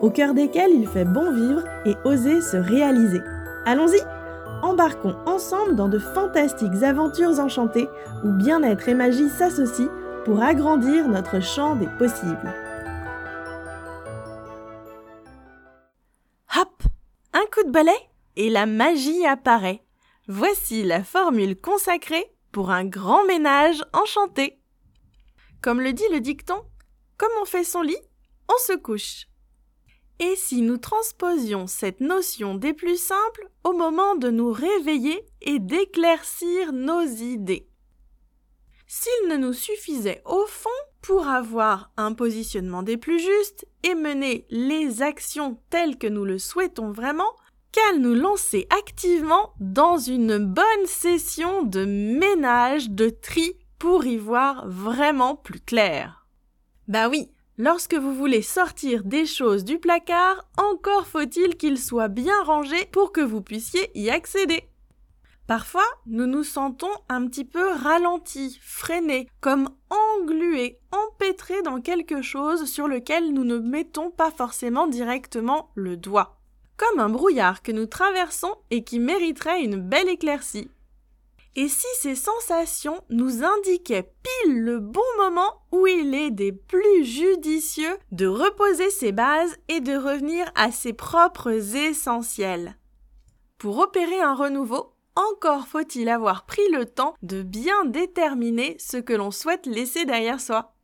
au cœur desquels il fait bon vivre et oser se réaliser. Allons-y Embarquons ensemble dans de fantastiques aventures enchantées où bien-être et magie s'associent pour agrandir notre champ des possibles. Hop Un coup de balai et la magie apparaît. Voici la formule consacrée pour un grand ménage enchanté. Comme le dit le dicton, comme on fait son lit, on se couche. Et si nous transposions cette notion des plus simples au moment de nous réveiller et d'éclaircir nos idées S'il ne nous suffisait au fond pour avoir un positionnement des plus justes et mener les actions telles que nous le souhaitons vraiment, qu'à nous lancer activement dans une bonne session de ménage, de tri pour y voir vraiment plus clair. Bah oui, Lorsque vous voulez sortir des choses du placard, encore faut-il qu'ils soient bien rangés pour que vous puissiez y accéder. Parfois, nous nous sentons un petit peu ralentis, freinés, comme englués, empêtrés dans quelque chose sur lequel nous ne mettons pas forcément directement le doigt. Comme un brouillard que nous traversons et qui mériterait une belle éclaircie. Et si ces sensations nous indiquaient pile le bon moment où il est des plus judicieux de reposer ses bases et de revenir à ses propres essentiels? Pour opérer un renouveau, encore faut-il avoir pris le temps de bien déterminer ce que l'on souhaite laisser derrière soi.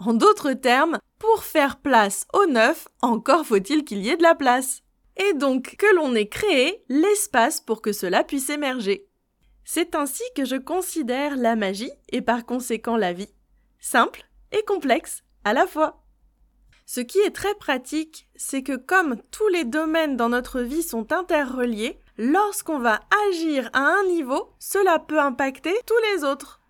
En d'autres termes, pour faire place au neuf, encore faut-il qu'il y ait de la place. Et donc que l'on ait créé l'espace pour que cela puisse émerger. C'est ainsi que je considère la magie, et par conséquent la vie, simple et complexe à la fois. Ce qui est très pratique, c'est que comme tous les domaines dans notre vie sont interreliés, lorsqu'on va agir à un niveau, cela peut impacter tous les autres.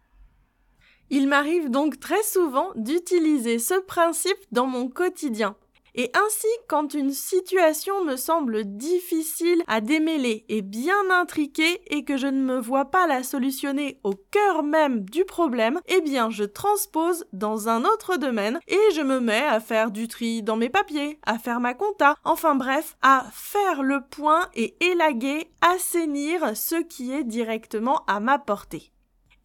Il m'arrive donc très souvent d'utiliser ce principe dans mon quotidien. Et ainsi, quand une situation me semble difficile à démêler et bien intriquée et que je ne me vois pas la solutionner au cœur même du problème, eh bien je transpose dans un autre domaine et je me mets à faire du tri dans mes papiers, à faire ma compta, enfin bref, à faire le point et élaguer, assainir ce qui est directement à ma portée.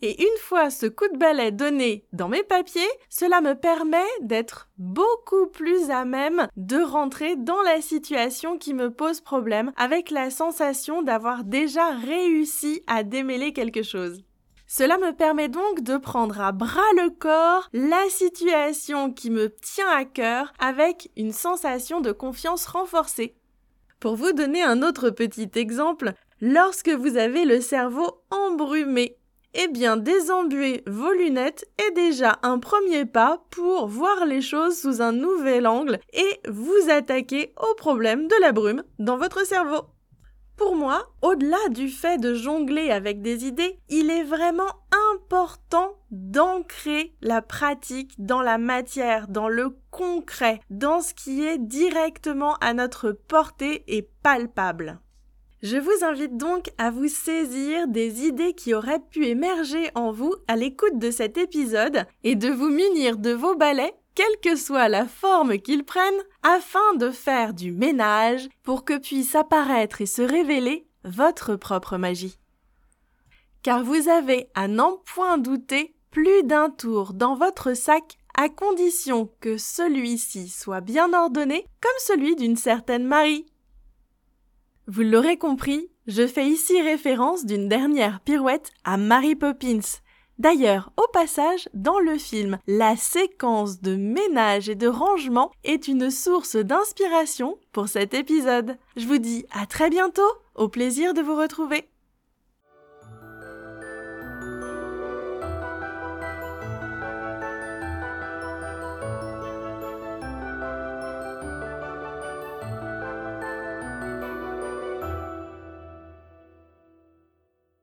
Et une fois ce coup de balai donné dans mes papiers, cela me permet d'être beaucoup plus à même de rentrer dans la situation qui me pose problème avec la sensation d'avoir déjà réussi à démêler quelque chose. Cela me permet donc de prendre à bras le corps la situation qui me tient à cœur avec une sensation de confiance renforcée. Pour vous donner un autre petit exemple, lorsque vous avez le cerveau embrumé, eh bien, désembuer vos lunettes est déjà un premier pas pour voir les choses sous un nouvel angle et vous attaquer au problème de la brume dans votre cerveau. Pour moi, au-delà du fait de jongler avec des idées, il est vraiment important d'ancrer la pratique dans la matière, dans le concret, dans ce qui est directement à notre portée et palpable. Je vous invite donc à vous saisir des idées qui auraient pu émerger en vous à l'écoute de cet épisode et de vous munir de vos balais, quelle que soit la forme qu'ils prennent, afin de faire du ménage pour que puisse apparaître et se révéler votre propre magie. Car vous avez à n'en point douter plus d'un tour dans votre sac à condition que celui-ci soit bien ordonné comme celui d'une certaine Marie vous l'aurez compris, je fais ici référence d'une dernière pirouette à Mary Poppins. D'ailleurs, au passage, dans le film, la séquence de ménage et de rangement est une source d'inspiration pour cet épisode. Je vous dis à très bientôt, au plaisir de vous retrouver.